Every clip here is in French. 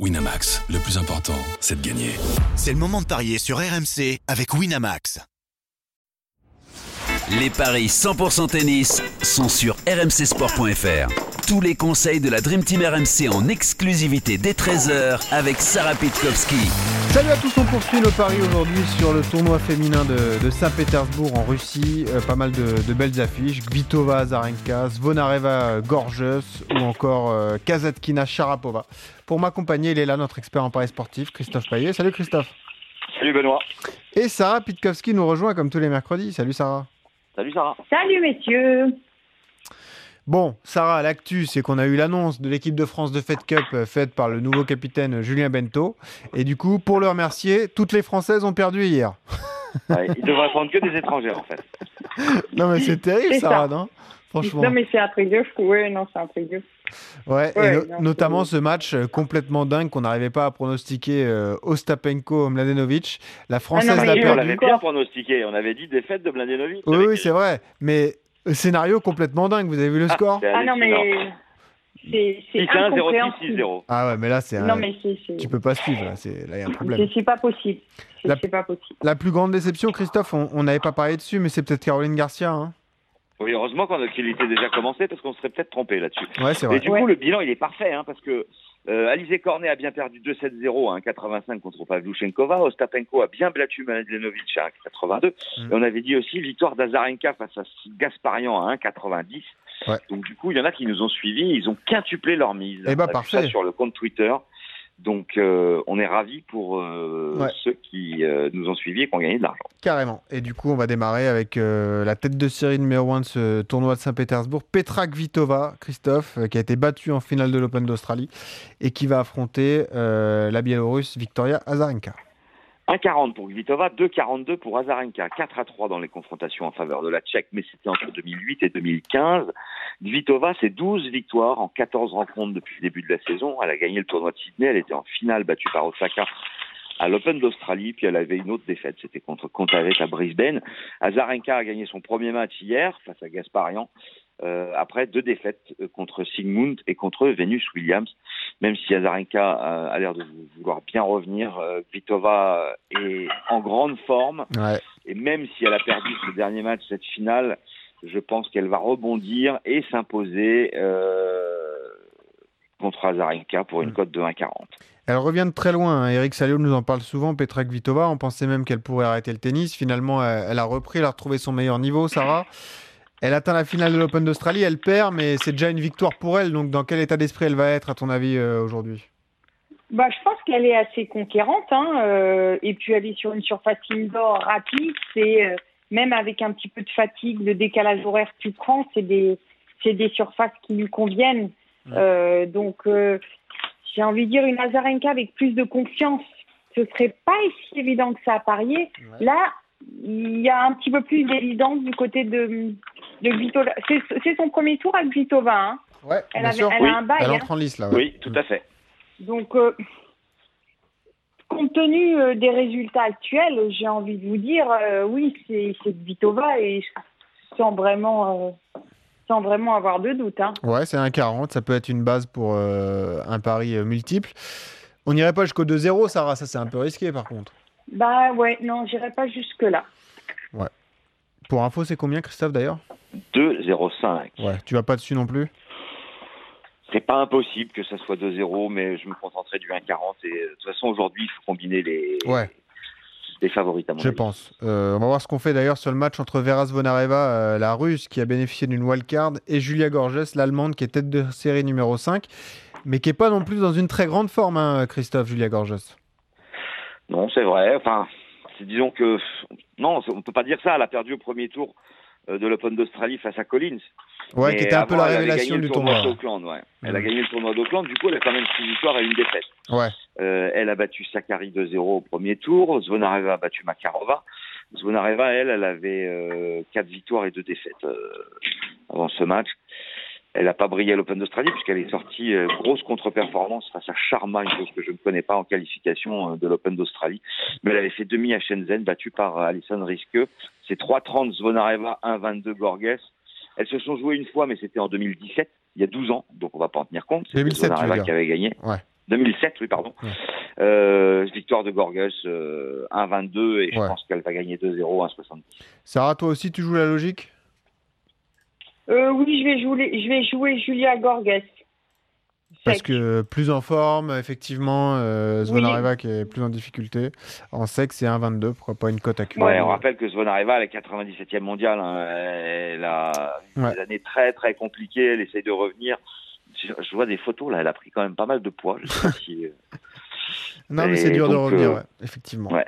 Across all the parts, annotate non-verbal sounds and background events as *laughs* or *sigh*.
Winamax, le plus important, c'est de gagner. C'est le moment de parier sur RMC avec Winamax. Les paris 100% tennis sont sur rmcsport.fr. Tous les conseils de la Dream Team RMC en exclusivité dès 13h avec Sarah Pitkowski. Salut à tous, on poursuit nos paris aujourd'hui sur le tournoi féminin de, de Saint-Pétersbourg en Russie. Euh, pas mal de, de, belles affiches. Kvitova, Azarenka, Zvonareva, Gorgeous ou encore euh, Kazatkina, Sharapova. Pour m'accompagner, il est là, notre expert en paris sportif, Christophe Payet. Salut Christophe. Salut Benoît. Et Sarah Pitkowski nous rejoint comme tous les mercredis. Salut Sarah. Salut Sarah. Salut messieurs. Bon, Sarah, l'actu, c'est qu'on a eu l'annonce de l'équipe de France de Fed Cup euh, faite par le nouveau capitaine Julien Bento. Et du coup, pour le remercier, toutes les Françaises ont perdu hier. *laughs* Ouais, il devrait prendre que des étrangers en fait. *laughs* non, mais c'est terrible, C'est Sarah, ça. non? Franchement. Non mais c'est un truc de fou. Ouais, non, c'est un truc de fou. Ouais, et Ouais, no- non, notamment ce match euh, complètement dingue qu'on n'arrivait pas à pronostiquer euh, Ostapenko Mladenovic. La Française Ah non, mais l'a il- Et on perdu. l'avait bien pronostiqué. On avait dit défaite de Blandenovic. Oui, avec- oui, c'est vrai. Mais euh, scénario complètement dingue. Vous avez vu le Ah, score Ah non mais c'est c'est 6-1, 0-6, incompréhensible. 6-0. Ah ouais, mais là, c'est un- Non mais c'est c'est tu peux pas suivre. Là, c'est- là, il y a un problème. c'est- pas possible. La- pas possible. La plus grande déception, Christophe, on on n'avait pas parlé dessus, mais c'est peut-être Caroline Garcia. hein. Oui, heureusement qu'il était déjà commencé parce qu'on serait peut-être trompé là-dessus. Ouais, c'est Et vrai. du Ouais. coup, le bilan, il est parfait hein, parce que euh, Alizé Cornet a bien perdu 2-7-0 à 1,85 contre Pavluchenkova. Ostapenko a bien battu Mladenovic à 1,82. Mm. Et on avait dit aussi victoire d'Azarenka face à Gasparian à 1,90. Ouais. Donc du coup, il y en a qui nous ont suivis. Ils ont quintuplé leur mise. Eh ben, On a vu parfait. ça sur le compte Twitter. Donc euh, on est ravis pour euh, Ouais. ceux qui euh, nous ont suivis et qui ont gagné de l'argent. Carrément. Et du coup, on va démarrer avec euh, la tête de série numéro 1 de ce tournoi de Saint-Pétersbourg, Petra Kvitova, Christophe, qui a été battue en finale de l'Open d'Australie et qui va affronter la Biélorusse Victoria Azarenka. 1,40 pour Kvitova, 2,42 pour Azarenka, 4 à 3 dans les confrontations en faveur de la Tchèque, mais c'était entre 2008 et 2015. Kvitova, c'est 12 victoires en 14 rencontres depuis le début de la saison. Elle a gagné le tournoi de Sydney, elle était en finale battue par Osaka à l'Open d'Australie, puis elle avait une autre défaite, c'était contre Kontavet à Brisbane. Azarenka a gagné son premier match hier face à Gasparian, euh, après deux défaites euh, contre Sigmund et contre Venus Williams. Même si Azarenka a, a l'air de vou- vouloir bien revenir, euh, Kvitova est en grande forme. Ouais. Et même si elle a perdu ce dernier match, cette finale, je pense qu'elle va rebondir et s'imposer euh, contre Azarenka pour une Mm. cote de 1,40. Elle revient de très loin. hein. Eric Salio nous en parle souvent. Petra Kvitova, on pensait même qu'elle pourrait arrêter le tennis. Finalement, elle, elle a repris, elle a retrouvé son meilleur niveau, Sarah. Elle atteint la finale de l'Open d'Australie, elle perd, mais c'est déjà une victoire pour elle. Donc, dans quel état d'esprit elle va être, à ton avis, euh, aujourd'hui? Bah je pense qu'elle est assez conquérante. Hein, euh, et puis elle est sur une surface indoor rapide. C'est euh, même avec un petit peu de fatigue, le décalage horaire que tu prends, c'est des c'est des surfaces qui lui conviennent. Euh, donc euh, j'ai envie de dire une Azarenka avec plus de confiance. Ce serait pas si évident que ça à parier. Là, il y a un petit peu plus d'évidence du côté de, de. C'est son premier tour à Kvitova. Hein. Ouais, Elle, bien avait- sûr. elle Oui, a un bail. Elle hein. entre en lice, là. ouais. Oui, tout à fait. Donc, euh, compte tenu euh, des résultats actuels, j'ai envie de vous dire, euh, oui, c'est c'est Kvitova et sans vraiment, euh, sans vraiment avoir de doute. Hein. Ouais, c'est un 40. Ça peut être une base pour euh, un pari euh, multiple. On n'irait pas jusqu'au 2-0, Sarah. Ça, c'est un peu risqué, par contre. Bah ouais, non, j'irai pas jusque là. Pour info, c'est combien, Christophe, d'ailleurs? 2,05. Ouais, tu vas pas dessus non plus? C'est pas impossible que ça soit 2-0, mais je me contenterai du 1,40. Et euh, de toute façon, aujourd'hui, il faut combiner les, Ouais. les favoris, à mon Je avis. pense. Euh, on va voir ce qu'on fait d'ailleurs sur le match entre Vera Zvonareva, euh, la russe, qui a bénéficié d'une wildcard, et Julia Gorges, l'allemande, qui est tête de série numéro 5, mais qui est pas non plus dans une très grande forme, hein, Christophe, Julia Gorges. Non, c'est vrai. Enfin, disons que non, on peut pas dire ça. Elle a perdu au premier tour de l'Open d'Australie face à Collins. Ouais, qui était un peu la révélation du tournoi. tournoi. ouais. Elle Mhm. a gagné le tournoi d'Auckland. Du coup, elle a quand même six victoires et une défaite. Ouais. Euh, elle a battu Sakari 2-0 au premier tour. Zvonareva a battu Makarova. Zvonareva, elle, elle avait euh, quatre victoires et deux défaites euh, avant ce match. Elle n'a pas brillé à l'Open d'Australie puisqu'elle est sortie euh, grosse contre-performance face à Sharma, une chose que je ne connais pas en qualification euh, de l'Open d'Australie. Mais elle avait fait demi à Shenzhen, battue par euh, Alison Risque. C'est 3-30 Zvonareva, 1-22 Gorges. Elles se sont jouées une fois, mais c'était en 2017, il y a 12 ans, donc on va pas en tenir compte. C'était 2007, tu veux Zvonareva qui avait gagné. Ouais. 2007, oui, pardon. Ouais. Victoire de Gorgus, euh, 1-22, et je pense qu'elle va gagner 2-0, 1-70. Sarah, toi aussi, tu joues la logique? Euh, oui, je vais jouer, je vais jouer Julia Gorges. Parce que plus en forme, effectivement, euh, Zvonareva qui est plus en difficulté. En sec, c'est 1,22. Pourquoi pas une cote à Ouais, on rappelle que Zvonareva, elle est 97e mondiale. hein. Elle a Ouais. des années très, très compliquées. Elle essaye de revenir. Je, je vois des photos, là. Elle a pris quand même pas mal de poids. Je sais pas *laughs* si, euh, Non, mais c'est dur de revenir, euh, ouais, effectivement. ouais.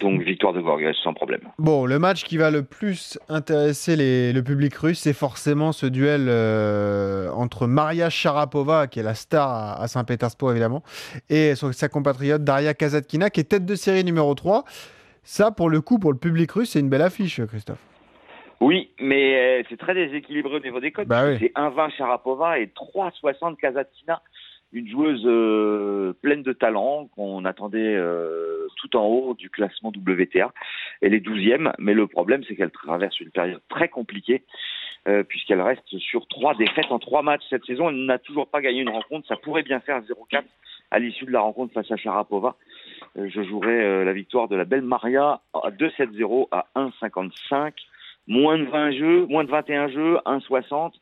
Donc, victoire de Gorgas, sans problème. Bon, le match qui va le plus intéresser les- le public russe, c'est forcément ce duel euh, entre Maria Sharapova, qui est la star à, à Saint-Pétersbourg évidemment, et son- sa compatriote Daria Kazatkina, qui est tête de série numéro 3. Ça, pour le coup, pour le public russe, c'est une belle affiche, Christophe. Oui, mais euh, c'est très déséquilibré au niveau des codes. Bah oui. C'est 1,20 Sharapova et 3,60 Kazatkina. Une joueuse euh, pleine de talent qu'on attendait euh, tout en haut du classement WTA. Elle est 12e, mais le problème c'est qu'elle traverse une période très compliquée euh, puisqu'elle reste sur trois défaites en trois matchs cette saison. Elle n'a toujours pas gagné une rencontre. Ça pourrait bien faire 0-4 à l'issue de la rencontre face à Sharapova. Euh, je jouerai euh, la victoire de la belle Maria à 2-7-0 à 1,55 moins de 20 jeux, moins de 21 jeux, 1,60.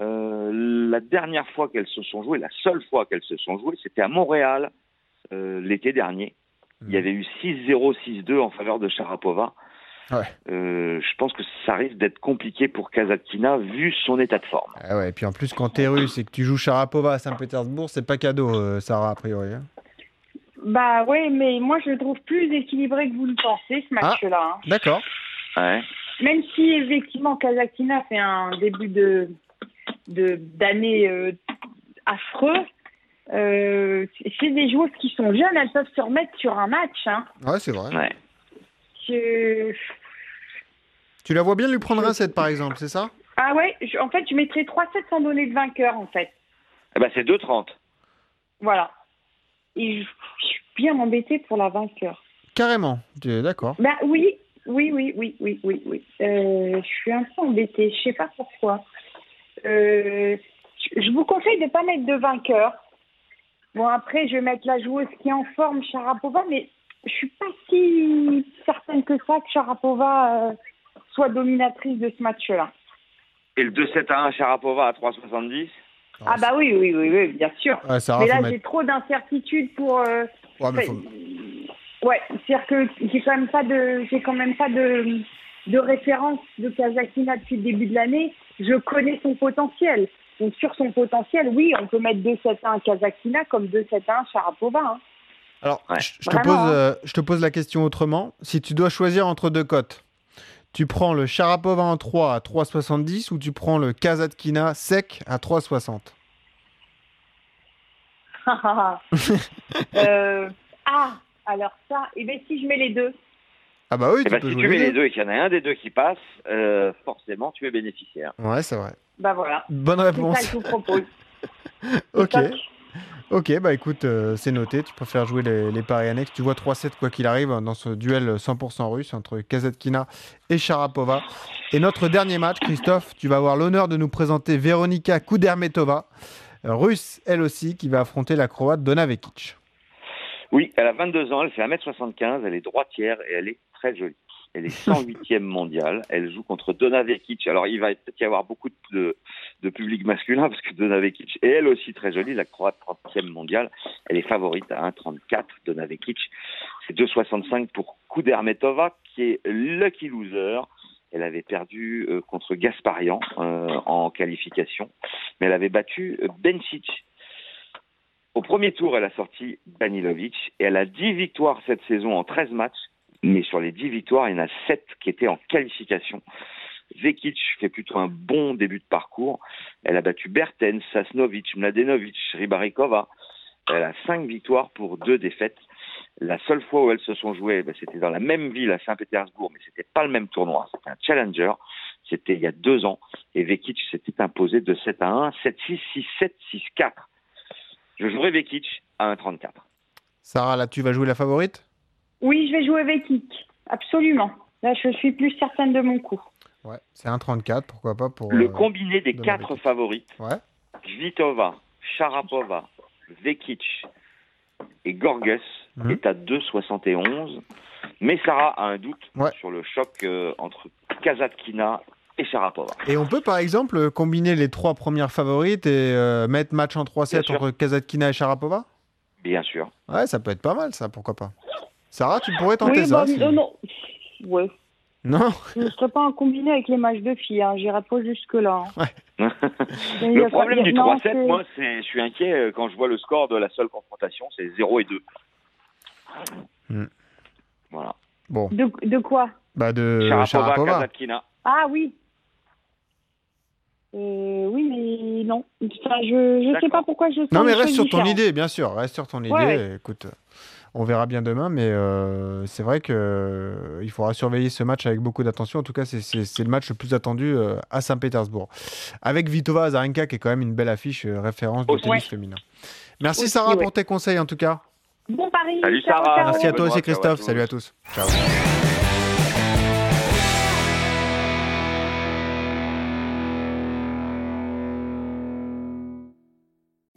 Euh, la dernière fois qu'elles se sont jouées, la seule fois qu'elles se sont jouées, c'était à Montréal euh, l'été dernier. Il y avait eu 6-0, 6-2 en faveur de Sharapova. Ouais. Euh, je pense que ça risque d'être compliqué pour Kazatkina vu son état de forme. Ah ouais, et puis en plus, quand t'es russe et que tu joues Sharapova à Saint-Pétersbourg, c'est pas cadeau, euh, Sarah, a priori. hein. Bah ouais, mais moi je le trouve plus équilibré que vous le pensez ce match-là. hein. D'accord. Ouais. Même si effectivement Kazakhstan fait un début de de- d'année euh, affreux, euh, c'est- c'est des joueuses qui sont jeunes, elles peuvent se remettre sur un match. Hein. Ouais, c'est vrai. Ouais. Je- Tu la vois bien lui prendre un set, par exemple, c'est ça? Ah ouais, je- en fait je mettrais 3-7 sans donner de vainqueur en fait. Eh ben, c'est 2,30. Voilà. Et je, je suis bien embêtée pour la vainqueur. Carrément. Tu es D'accord? Bah oui, oui, oui, oui, oui, oui, oui. Euh, je suis un peu embêtée, je sais pas pourquoi. Euh, je vous conseille de pas mettre de vainqueur. Bon après, je vais mettre la joueuse qui est en forme, Sharapova, mais je suis pas si certaine que ça que Sharapova euh, soit dominatrice de ce match-là. Et le 2-7 à 1 Sharapova à 3,70. Ah bah oui, oui, oui, oui, bien sûr. Ouais, Sarah, mais là, mettre- j'ai trop d'incertitudes pour. euh, Ouais, mais faut- Ouais, c'est-à-dire que j'ai quand même pas de, j'ai quand même pas de, de référence de Kazakhina depuis le début de l'année. Je connais son potentiel. Donc sur son potentiel, oui, on peut mettre 2-7-1 Kazakhina comme 2-7-1 Sharapova. Hein. Alors, Ouais. je, te Vraiment, pose, hein. euh, je te pose la question autrement. Si tu dois choisir entre deux cotes, tu prends le Sharapova en 3 à 3,70 ou tu prends le Kazatkina sec à 3,60 *laughs* euh, *laughs* ah, alors ça, et bien si je mets les deux. Ah bah oui, Eh tu ben, peux si jouer tu mets les deux. et qu'il y en a un des deux qui passe, euh, forcément tu es bénéficiaire. Ouais, c'est vrai. Bah voilà, Bonne c'est ça réponse. que je vous propose. *laughs* Ok. Ok, bah écoute, euh, c'est noté. Tu préfères jouer les, les paris annexes. Tu vois 3-7 quoi qu'il arrive hein, dans ce duel 100% russe entre Kazatkina et Sharapova. Et notre dernier match, Christophe, tu vas avoir l'honneur de nous présenter Veronika Kudermetova, russe elle aussi, qui va affronter la croate Donna Vekic. Oui, elle a 22 ans, elle fait 1m75, elle est droitière et elle est très jolie. Elle est 108e mondiale, elle joue contre Donna Vekic. Alors il va peut-être y avoir beaucoup de, de public masculin parce que Donna Vekic est elle aussi très jolie, la croate 30e mondiale. Elle est favorite à 1,34, Donna Vekic. C'est 2,65 pour Kudermetova qui est lucky loser. Elle avait perdu euh, contre Gasparian euh, en qualification, mais elle avait battu euh, Bencic. Au premier tour, elle a sorti Danilovic et elle a 10 victoires cette saison en 13 matchs, mais sur les 10 victoires, il y en a 7 qui étaient en qualification. Vekic fait plutôt un bon début de parcours. Elle a battu Bertens, Sasnovic, Mladenovic, Ribarikova. Elle a 5 victoires pour 2 défaites. La seule fois où elles se sont jouées, ben, c'était dans la même ville à Saint-Pétersbourg, mais c'était pas le même tournoi, c'était un challenger. C'était il y a deux ans. Et Vekic s'était imposé de 7 à 1, 7-6, 6-7, 6-4. Je jouerai Vekic à 1,34. Sarah, là, tu vas jouer la favorite? Oui, je vais jouer Vekic, absolument. Là, je suis plus certaine de mon coup. Ouais, c'est 1,34, pourquoi pas pour. Le euh, combiné des quatre Vekic. favorites, Ouais. Kvitova, Sharapova, Vekic et Gorges Mhm. est à 2,71. Mais Sarah a un doute Ouais. sur le choc euh, entre Kazatkina et Sharapova. Et on peut par exemple combiner les trois premières favorites et euh, mettre match en 3-7 Bien sûr. entre Kazatkina et Sharapova? Bien sûr. Ouais, ça peut être pas mal ça, pourquoi pas. Sarah, tu pourrais tenter Oui, ça bah, si- non, non. Ouais. Non Je ne serais pas un combiné avec les matchs de filles. Hein. J'irai pas jusque-là. hein. *laughs* Y Le problème du non, 3-7, c'est- moi, c'est, je suis inquiet euh, quand je vois le score de la seule confrontation, c'est 0 et 2. Hmm. Voilà. Bon, De, de quoi? Bah de Sharapova, Sharapova. Kazatkina. Ah oui. Euh, oui, mais non. Enfin, je ne sais pas pourquoi je. Non mais reste sur ton idée, bien sûr, reste sur ton idée. Ouais, Écoute, on verra bien demain, mais euh, c'est vrai que euh, il faudra surveiller ce match avec beaucoup d'attention. En tout cas, c'est- le match le plus attendu euh, à Saint-Pétersbourg, avec Vitova Azarenka qui est quand même une belle affiche euh, référence du tennis Ouais. féminin. Merci Aussi, Sarah ouais. pour tes conseils en tout cas. Bon pari. Salut, Sarah. ciao. Merci à toi aussi ciao à Christophe. Salut à tous. Ciao.